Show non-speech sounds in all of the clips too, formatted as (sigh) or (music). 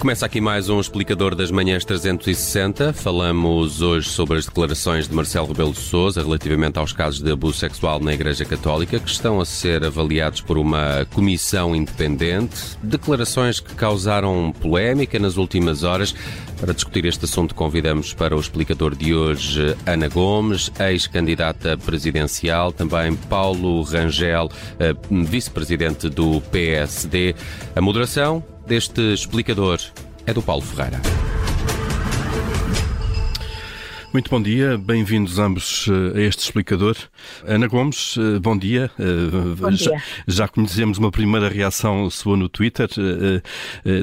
começa aqui mais um explicador das manhãs 360. Falamos hoje sobre as declarações de Marcelo Rebelo de Sousa relativamente aos casos de abuso sexual na Igreja Católica, que estão a ser avaliados por uma comissão independente. Declarações que causaram polémica nas últimas horas. Para discutir este assunto, convidamos para o explicador de hoje Ana Gomes, ex-candidata presidencial, também Paulo Rangel, eh, vice-presidente do PSD. A moderação deste explicador é do Paulo Ferreira. Muito bom dia, bem-vindos ambos eh, a este explicador. Ana Gomes, eh, bom dia. Eh, bom dia. Já, conhecemos uma primeira reação sua no Twitter.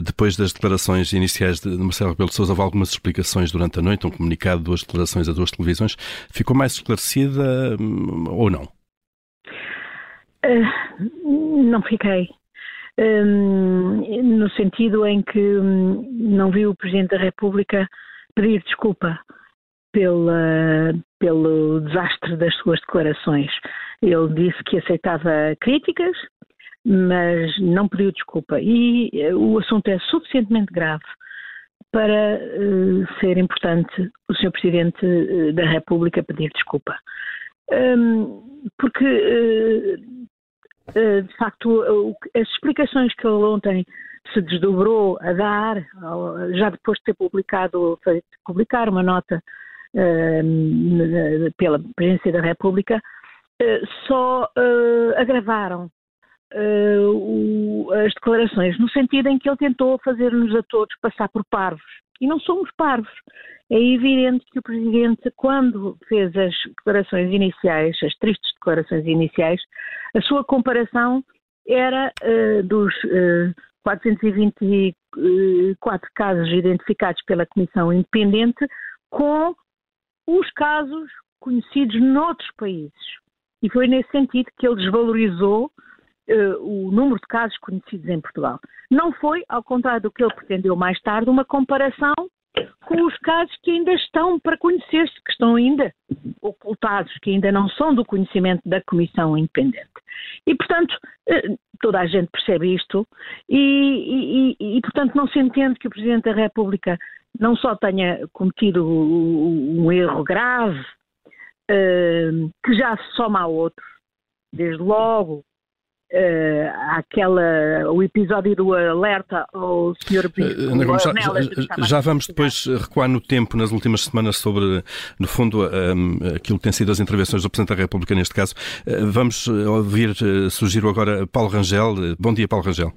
Depois das declarações iniciais de Marcelo Rebelo de Sousa, houve algumas explicações durante a noite, um comunicado, duas declarações a duas televisões. Ficou mais esclarecida hum, ou não? Uh, não fiquei no sentido em que hum, não vi o Presidente da República pedir desculpa pela, pelo desastre das suas declarações. Ele disse que aceitava críticas, mas não pediu desculpa. E eh, o assunto é suficientemente grave para uh, ser importante o Sr. Presidente eh, da República pedir desculpa. Um, porque eh, de facto, as explicações que ele ontem se desdobrou a dar, já depois de ter publicado, publicar uma nota uh, pela Presidência da República, uh, só uh, agravaram as declarações, no sentido em que ele tentou fazer-nos a todos passar por parvos. E não somos parvos. É evidente que o Presidente, quando fez as declarações iniciais, as tristes declarações iniciais, a sua comparação era uh, dos uh, eh, 424 casos identificados pela Comissão Independente com os casos conhecidos noutros países. E foi nesse sentido que ele desvalorizou o número de casos conhecidos em Portugal. Não foi, ao contrário do que ele pretendeu mais tarde, uma comparação com os casos que ainda estão para conhecer-se, que estão ainda ocultados, que ainda não são do conhecimento da Comissão Independente. E, portanto, eh, toda a gente percebe isto e, e, e, portanto, não se entende que o Presidente da República não só tenha cometido um erro grave, eh, que já se soma a outros, desde logo aquela, o episódio do alerta ao Sr. Bispo. Uh, já, já, já, vamos depois recuar no tempo nas últimas semanas sobre, no fundo, um, aquilo que tem sido as intervenções do Presidente da República neste caso. Uh, vamos ouvir, uh, surgir agora Paulo Rangel. Bom dia, Paulo Rangel.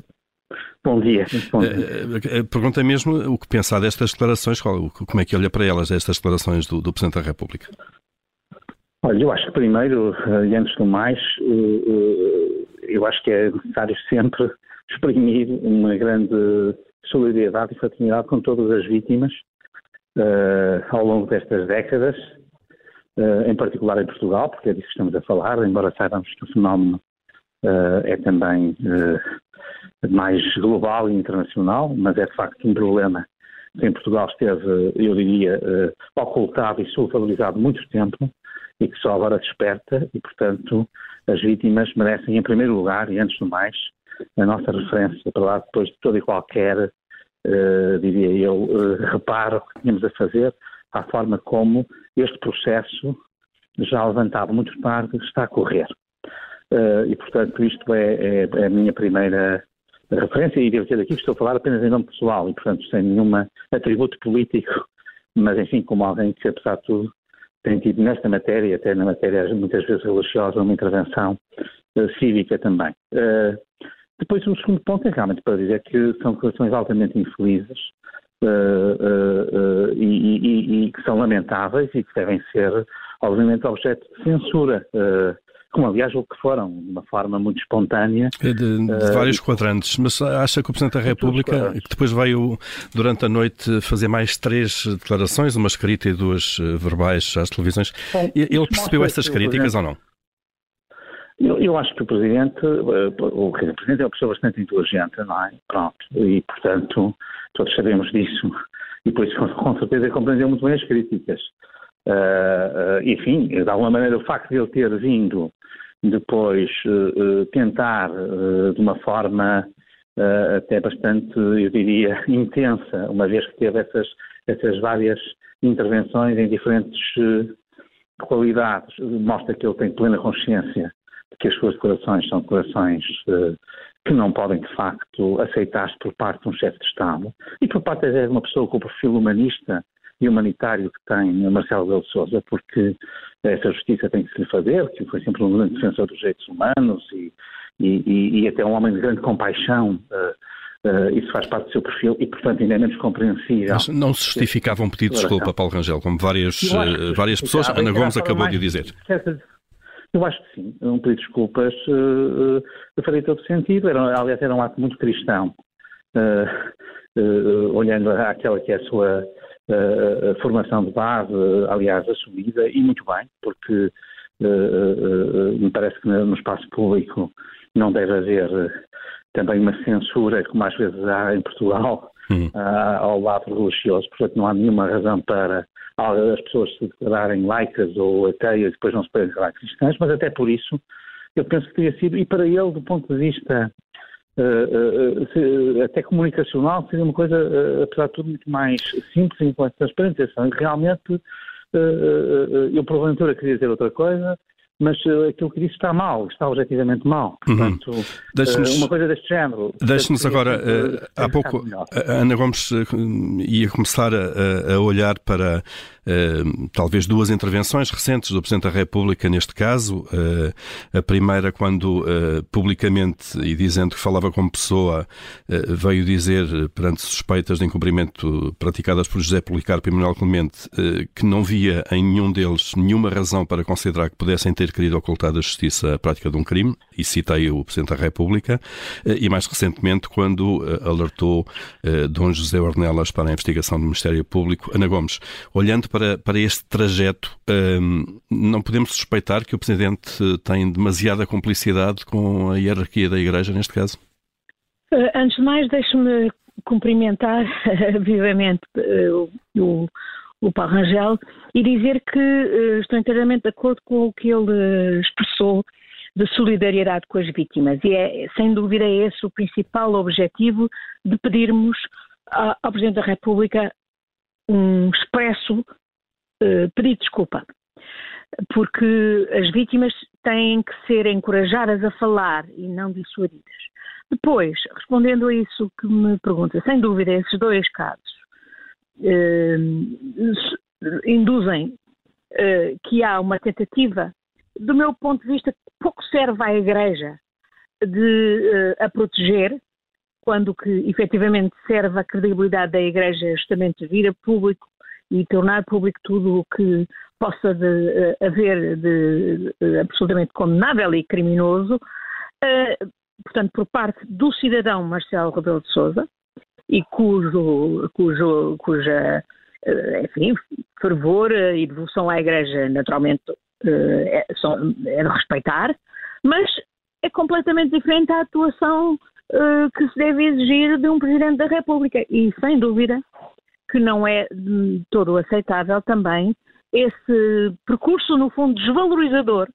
Bom dia. Bom dia. Pergunta mesmo o que pensar destas declarações, como é que olha para elas, estas declarações do, do Presidente da República? Olha, eu acho que primeiro, e antes do mais, eu acho que é necessário (laughs) sempre exprimir uma grande solidariedade e fraternidade com todas as vítimas ao longo destas décadas, em particular em Portugal, porque é disso que estamos a falar, embora saibamos que o fenómeno é também mais global e internacional, mas é de facto um problema que em Portugal esteve, eu diria, ocultado e subvalorizado muito tempo e que só agora desperta e, portanto, as vítimas merecem, em primeiro lugar, e antes do mais, a nossa referência para lá depois de todo e qualquer, uh, diria eu, uh, reparo que tínhamos a fazer à forma como este processo, já levantado muito tarde, está a correr. Uh, e, portanto, isto é, é, é, a minha primeira referência, e devo dizer aqui que estou a falar apenas em nome pessoal, e, portanto, sem nenhum atributo político, mas, enfim, como alguém que, apesar de tudo, tem tido nesta matéria, até na matéria muitas vezes religiosa, uma intervenção uh, cívica também. Uh, depois, o segundo ponto é realmente para dizer que são declarações altamente infelizes uh, e, e, e, que são lamentáveis e que devem ser, obviamente, objeto de censura como aliás o que foram, de uma forma muito espontânea. É de, de uh, vários quadrantes, mas acha que o Presidente da República, que depois veio durante a noite fazer mais três declarações, uma escrita e duas eh, verbais às televisões, Bom, ele percebeu essas críticas ou não? Eu, eu, acho que o Presidente, eh, o, o Presidente é uma pessoa bastante inteligente, não é? Pronto, e portanto todos sabemos disso, e por isso com certeza compreendeu muito bem as críticas. Uh, enfim, de alguma maneira o facto de ele ter vindo depois uh, tentar, de uma forma até bastante, eu diria, (laughs) intensa, uma vez que teve essas, essas várias intervenções em diferentes qualidades. Mostra que ele tem plena consciência de que as suas declarações são declarações que não podem, de facto, aceitar-se por parte de um chefe de Estado e por parte de uma pessoa com o perfil humanista e humanitário que tem Marcelo Belo Souza, porque essa justiça tem que se lhe fazer, que foi sempre um grande defensor dos direitos humanos e, e, e, até um homem de grande compaixão. Uh, Uh, isso faz parte do seu perfil e, portanto, ainda é menos compreensível. Mas não se justificava um pedido de desculpa, Paulo Rangel, como várias, uh, várias pessoas, Ana Gomes acabou de dizer. Eu acho que sim. Um pedido de desculpas faria todo sentido. Era, aliás, era um ato muito cristão, olhando àquela que é a sua a formação de base, aliás, assumida, e muito bem, porque me parece que no espaço público não deve haver também uma censura, como às vezes há em Portugal, (laughs) uhum. ao lado religioso. Portanto, não há nenhuma razão para as pessoas se declararem laicas ou ateias e depois não se podem declarar cristãs, mas até por isso eu penso que teria sido, e para ele, do ponto de vista uh, uh, até comunicacional, seria uma coisa, uh, apesar de tudo, muito mais simples e com transparente. Realmente, eu porventura queria dizer outra coisa, mas aquilo que disse está mal, está objetivamente mal. Uhum. Portanto, uhum. uma coisa deste género. Deixe-nos agora, há pouco, a Ana Gomes ia começar a, a olhar para talvez duas intervenções recentes do Presidente da República neste caso. a primeira, quando publicamente e dizendo que falava como pessoa, veio dizer perante suspeitas de incumprimento praticadas por José Policarpo e Manuel Clemente que não via em nenhum deles nenhuma razão para considerar que pudessem ter querido ocultar da Justiça a prática de um crime, e citei o Presidente da República, e mais recentemente quando alertou Dom José Ornelas para a investigação do Ministério Público. Ana Gomes, olhando para, para este trajeto, não podemos suspeitar que o Presidente tem demasiada complicidade com a hierarquia da Igreja neste caso? Antes de mais, deixe-me cumprimentar (laughs) vivamente o, o Paulo Rangel, e dizer que estou inteiramente de acordo com o que ele expressou de solidariedade com as vítimas. E é, sem dúvida, esse o principal objetivo de pedirmos ao Presidente da República um expresso pedido de desculpa. Porque as vítimas têm que ser encorajadas a falar e não dissuadidas. Depois, respondendo a isso que me pergunta, sem dúvida, esses dois casos eh, induzem eh, que há uma tentativa, do meu ponto de vista, pouco serve à Igreja de eh, a proteger, quando que efetivamente serve a credibilidade da Igreja justamente vir a público e tornar público tudo o que possa de, haver de, absolutamente condenável e criminoso, uh, portanto, por parte do cidadão Marcelo Rebelo de Sousa, e cujo, cujo, cuja eh, enfim, fervor e devoção à Igreja, naturalmente, eh, é, é de respeitar, mas é completamente diferente a atuação eh, que se deve exigir de um Presidente da República. E, sem dúvida, que não é de todo aceitável também esse percurso, no fundo, desvalorizador.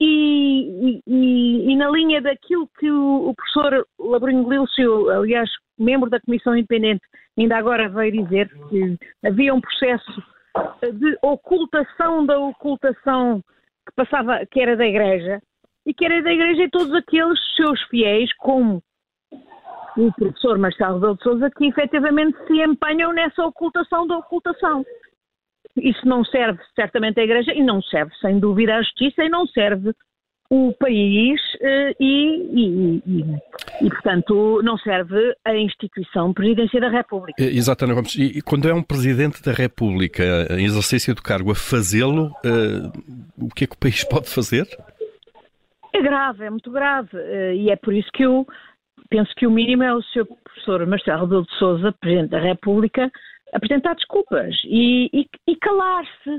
E, e, e, na linha daquilo que o, o professor Labrinho Glilcio, aliás, membro da Comissão Independente, ainda agora veio dizer que havia um processo de ocultação da ocultação que passava, que era da Igreja, e que era da Igreja e todos aqueles seus fiéis, como o professor Marcelo Rebelo de Sousa, que efetivamente se empenham nessa ocultação da ocultação. Isso não serve certamente à Igreja e não serve, sem dúvida, à Justiça e não serve o país eh, e, e, e, e, portanto, não serve a instituição Presidência da República. Eh, Exatamente, Gomes. E quando é um Presidente da República em exercício do cargo a fazê-lo, uh, o que é que o país (laughs) pode fazer? É grave, é muito grave. E é por isso que eu penso que o mínimo é o Sr. Professor Marcelo Rebelo de Sousa, Presidente da República, apresentar desculpas e, e, e calar-se.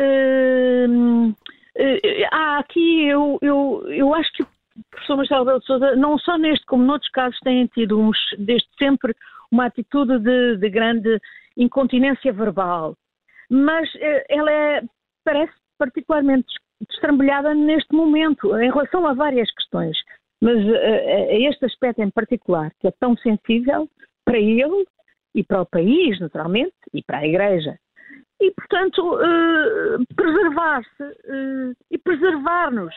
Uh, uh, aqui, eu, eu, eu acho que o professor Marcelo Belo de Souza, não só neste como noutros casos, tem tido uns, desde sempre uma atitude de, de grande incontinência verbal, mas uh, ela é, parece particularmente destrambulhada neste momento, em relação a várias questões. Mas a este aspecto em particular, que é tão sensível para ele e para o país, naturalmente, e para a Igreja. E, portanto, uh, preservar-se e preservar-nos,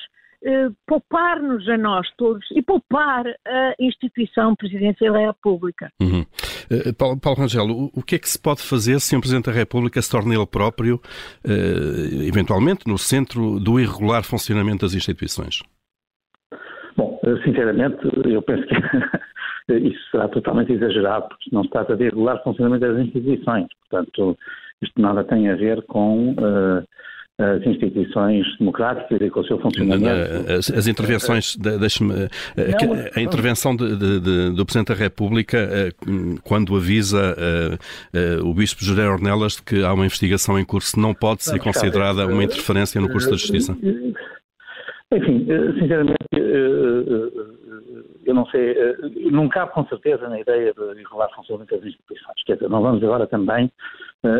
poupar-nos a nós todos e poupar a instituição Presidência da República. Uhum. Paulo, Paulo Rangel, o, que é que se pode fazer se um Presidente da República se torna ele próprio, eventualmente, no centro do irregular funcionamento das instituições? Bom, sinceramente, eu penso que (laughs) isso será totalmente exagerado, porque não se trata de regular o funcionamento das instituições. Portanto, isto nada tem a ver com uh, as instituições democráticas e com o seu funcionamento. As, as intervenções, deixe-me, eh, a intervenção de, de, de, do Presidente da República eh, quando avisa o Bispo José Ornelas de que há uma investigação em curso não pode ser considerada uma interferência no curso da Justiça? Enfim, sinceramente, eu não sei, eh, não cabe com certeza na ideia de regular funcionamento das instituições. Quer dizer, não vamos agora também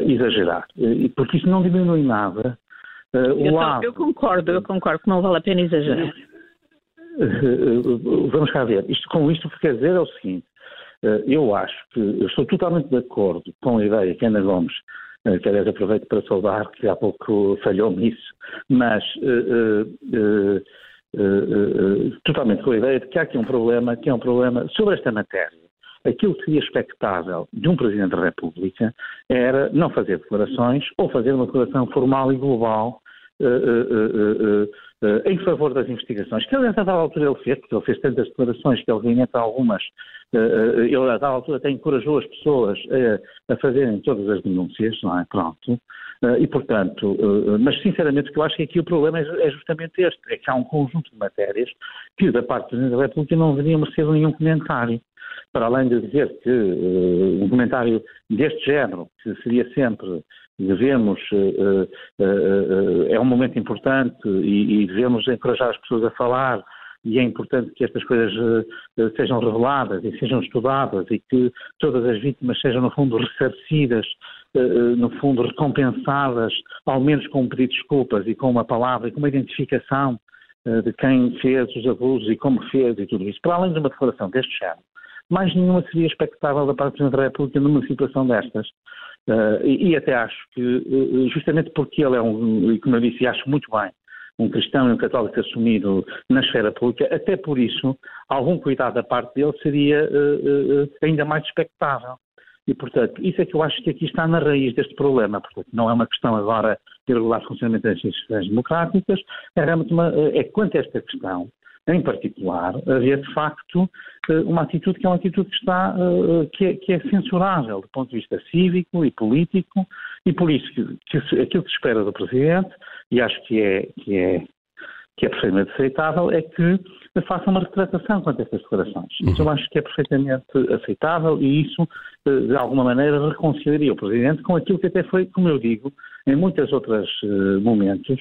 exagerar, porque isso não diminui nada. Eu, lado... eu, concordo, eu concordo que não vale a pena exagerar. vamos cá ver. Isto, com isto o que quer dizer é o seguinte. eu acho que, eu estou totalmente de acordo com a ideia que Ana Gomes aliás aproveito para saudar, que há pouco falhou nisso, mas uh, uh, uh, totalmente com a ideia de que há aqui um problema, que é um problema sobre esta matéria. Aquilo que seria expectável de um Presidente da República era não fazer declarações ou fazer uma declaração formal e global em favor das investigações, que aliás a dada altura ele fez, porque ele fez tantas declarações que obviamente algumas, ele a dada altura até encorajou as pessoas a fazerem todas as denúncias, não é? Pronto. E, portanto, mas sinceramente o que eu acho que aqui o problema é, é justamente este, é que há um conjunto de matérias que da parte do Presidente da República não deveriam merecer nenhum comentário. Para além de dizer que uh, um comentário deste género, que seria sempre devemos, uh, uh, é um momento importante e, devemos encorajar as pessoas a falar e é importante que estas coisas sejam reveladas e sejam estudadas e que todas as vítimas sejam, no fundo, ressarcidas, no fundo, recompensadas, ao menos com um pedido de desculpas e com uma palavra e com uma identificação de quem fez os abusos e como fez e tudo isso. Para além de uma declaração deste género, mais nenhuma seria expectável da parte do Presidente da República numa situação destas. E, até acho que, justamente porque ele é um, e como eu disse, acho muito bem, um cristão e um católico assumido na esfera pública, até por isso, algum cuidado da parte dele seria ainda mais expectável. E, portanto, isso é que eu acho que aqui está na raiz deste problema. Portanto, não é uma questão agora de regular o funcionamento das instituições democráticas, é realmente uma, é quanto a esta questão, em particular, haver de facto eh, uma atitude que é uma atitude que está eh, que é, que é censurável do ponto de vista cívico e político e por isso que, que aquilo que se espera do Presidente e acho que é que é que é perfeitamente aceitável é que faça uma retratação quanto a estas declarações. Isso eu uhum. acho que é perfeitamente aceitável e isso, eh, de alguma maneira, reconciliaria o Presidente com aquilo que até foi, como eu digo, em muitos outros momentos,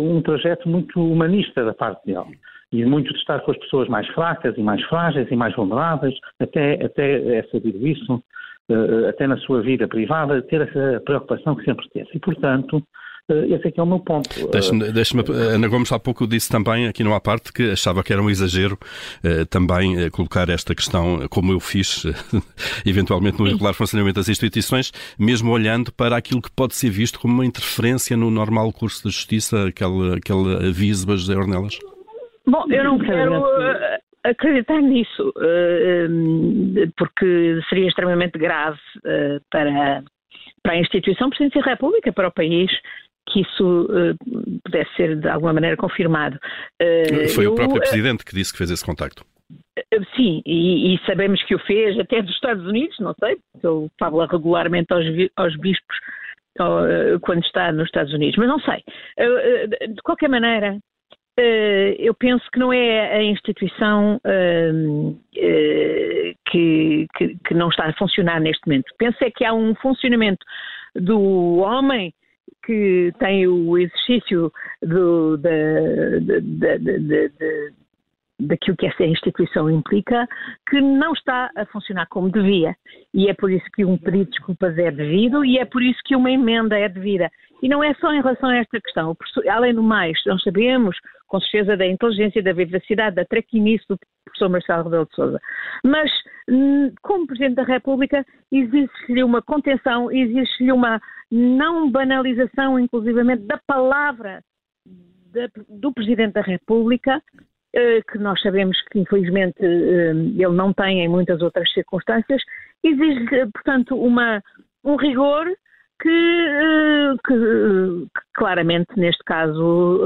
um trajeto muito humanista da parte dele e muito de estar com as pessoas mais fracas e mais frágeis e mais vulneráveis, até, até é sabido isso, até na sua vida privada, ter essa preocupação que sempre teve. E, portanto, esse aqui é o meu ponto. Deixe-me, deixe Ana Gomes há pouco disse também, aqui numa parte, que achava que era um exagero uh, também colocar esta questão, como eu fiz, (laughs) eventualmente no irregular funcionamento das instituições, mesmo olhando para aquilo que pode ser visto como uma interferência no normal curso da justiça, aquele, aquele aviso a José Ornelas. Bom, eu não quero acreditar nisso, porque seria extremamente grave para, para a instituição Presidência da República, para o país, que isso pudesse ser de alguma maneira confirmado. Foi eu, o próprio Presidente que disse que fez esse contacto. Sim, e, e, sabemos que o fez até dos Estados Unidos, não sei, porque ele fala regularmente aos, aos bispos quando está nos Estados Unidos, mas não sei. De qualquer maneira, Uh, eu penso que não é a instituição uh, uh, que, que, que, não está a funcionar neste momento. Penso é que há um funcionamento do homem que tem o exercício do, da, da, da, daquilo que essa instituição implica, que não está a funcionar como devia. E é por isso que um pedido de desculpas é devido e é por isso que uma emenda é devida. E não é só em relação a esta questão. Além do mais, nós sabemos, com certeza, da inteligência, da vivacidade, da trequinice do professor Marcelo Rebelo de Sousa. Mas, hum, como Presidente da República, existe-lhe uma contenção, existe-lhe uma não banalização, inclusivamente, da palavra do Presidente da República, eh, que nós sabemos que, infelizmente, eh, ele não tem em muitas outras circunstâncias, exige, portanto, uma, um rigor que, eh, que, que, claramente neste caso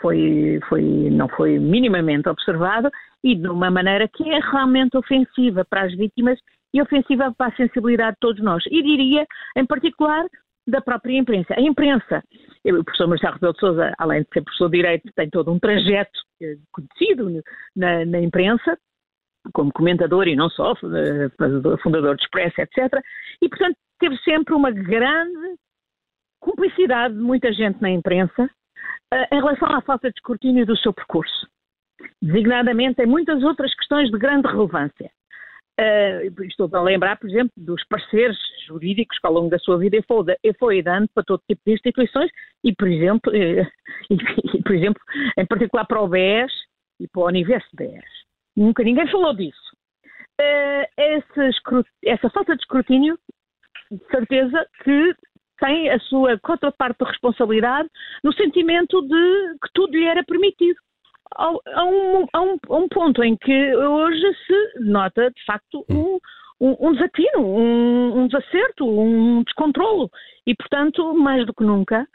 foi, foi, não foi minimamente observado e de uma maneira que é realmente ofensiva para as vítimas e ofensiva para a sensibilidade de todos nós. E diria, em particular, da própria imprensa. A imprensa, o professor Marcelo Rebelo de Sousa, além de ser professor de Direito, tem todo um trajeto eh, conhecido na, na imprensa, como comentador e não só, eh, fundador de Expresso, etc. E, portanto, teve sempre uma grande cumplicidade de muita gente na imprensa uh, em relação à falta de escrutínio do seu percurso. Designadamente em muitas outras questões de grande relevância. Uh, estou a lembrar, por exemplo, dos parceiros jurídicos que ao longo da sua vida foi, foi dando para todo tipo de instituições e, por exemplo, uh, (laughs) e, e, por exemplo, em particular para o BES e para o Universo BES. Nunca ninguém falou disso. Uh, essa, essa falta de escrutínio, de certeza que tem a sua contraparte de responsabilidade no sentimento de que tudo lhe era permitido a, um, a, um, a um ponto em que hoje se nota, de facto, um, um, desatino, um, um, desacerto, um descontrolo. E, portanto, mais do que nunca,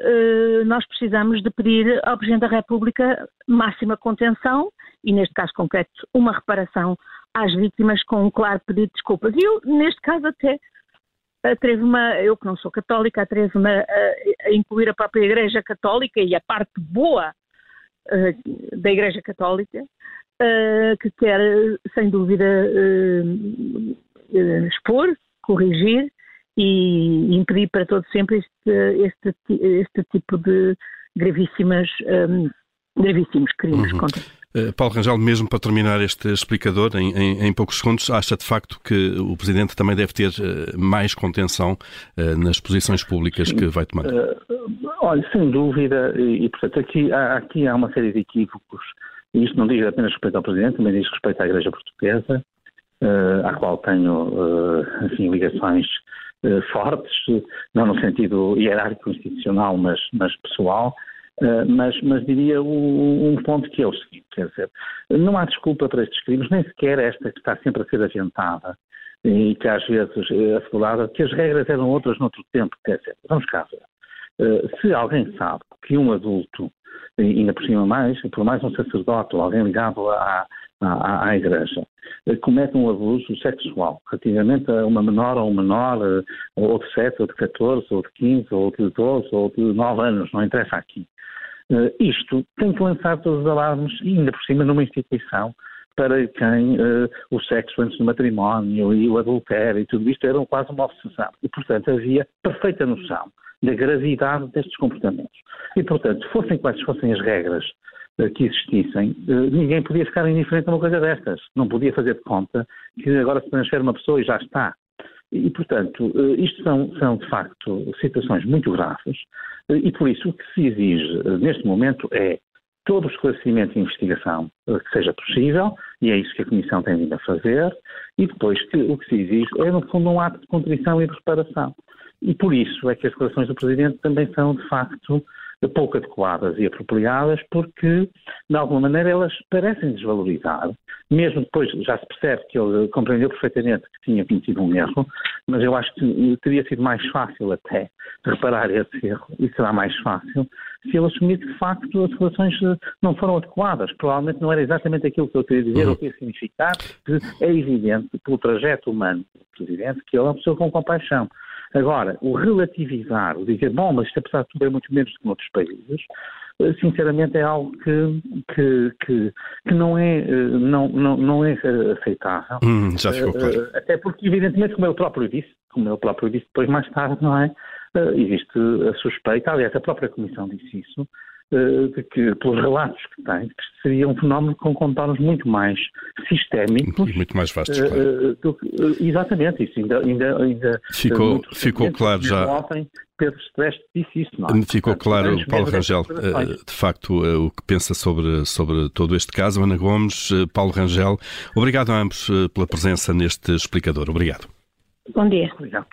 eh, nós precisamos de pedir ao Presidente da República máxima contenção e, neste caso concreto, uma reparação às vítimas com um claro pedido de desculpas. E eu, neste caso, até atrevo-me, eu que não sou católica, atrevo-me a, a, incluir a própria Igreja Católica e a parte boa eh, da Igreja Católica, uh, que quer, sem dúvida, uh, expor, corrigir e impedir para todo sempre este, este, este tipo de gravíssimas, um, gravíssimos crimes uhum. contra Uh, Paulo Rangel, mesmo para terminar este explicador, em, em, em, poucos segundos, acha de facto que o Presidente também deve ter uh, mais contenção uh, nas posições públicas que vai tomar? olha, sem dúvida, e, e portanto aqui há, aqui há uma série de equívocos, e isto não diz apenas respeito ao Presidente, também diz respeito à Igreja Portuguesa, à qual tenho, enfim, ligações fortes, não no sentido hierárquico institucional, mas, mas pessoal, Uh, mas, mas, diria um, um, ponto que é o seguinte, quer dizer, não há desculpa para estes crimes, nem sequer esta que está sempre a ser aventada e que às vezes é assegurada, que as regras eram outras noutro tempo, quer dizer, vamos cá ver. Uh, se alguém sabe que um adulto, ainda por cima mais, por mais um sacerdote ou alguém ligado à, à, à igreja, uh, comete um abuso sexual relativamente a uma menor ou um menor, ou de 7, ou de 14, ou de 15, ou de 12, ou de 9 anos, não interessa aqui. Uh, isto tem que lançar todos os alarmes, ainda por cima numa instituição para quem uh, o sexo antes do matrimónio e o adultério e tudo isto eram quase uma obsessão. E, portanto, havia perfeita noção da gravidade destes comportamentos. E, portanto, fossem quais fossem as regras uh, que existissem, ninguém podia ficar indiferente a uma coisa destas. Não podia fazer de conta que agora se transfere uma pessoa e já está. E, portanto, isto são, são, de facto, situações muito graves e, por isso, o que se exige neste momento é todo o esclarecimento e investigação que seja possível, e é isso que a Comissão tem vindo a fazer, e depois que, o que se exige é, no fundo, um ato de contrição e de reparação. E por isso é que as declarações do Presidente também são, de facto, pouco adequadas e apropriadas, porque, de alguma maneira, elas parecem desvalorizar, mesmo depois já se percebe que ele compreendeu perfeitamente que tinha cometido um erro, mas eu acho que teria sido mais fácil até reparar esse erro, e será mais fácil, se ele assumir que, de facto, as relações não foram adequadas. Provavelmente não era exatamente aquilo que eu queria dizer uhum. ou queria significar, que é evidente, pelo trajeto humano do Presidente, que ele é uma pessoa com compaixão. Agora, o relativizar, o dizer, bom, mas isto apesar de tudo é muito menos do que noutros países, eh, sinceramente é algo que, que, que, que não, é, eh, não, não, não é aceitável. Hum, já ficou claro. Eh, até porque, evidentemente, como eu próprio disse, como eu próprio disse depois mais tarde, não é? Existe a suspeita, aliás, a própria Comissão disse isso, de que, pelos relatos que tem, que seria um fenómeno com contornos muito mais sistémicos. E muito mais vastos, claro. do, exatamente, isso ainda, ainda, ainda ficou, ficou claro já. Ontem, Pedro Streste disse isso, não é? Ficou claro, Paulo Rangel, de facto, o que pensa sobre, sobre todo este caso. Ana Gomes, Paulo Rangel, obrigado a ambos pela presença neste explicador. Obrigado. Bom dia. Obrigado.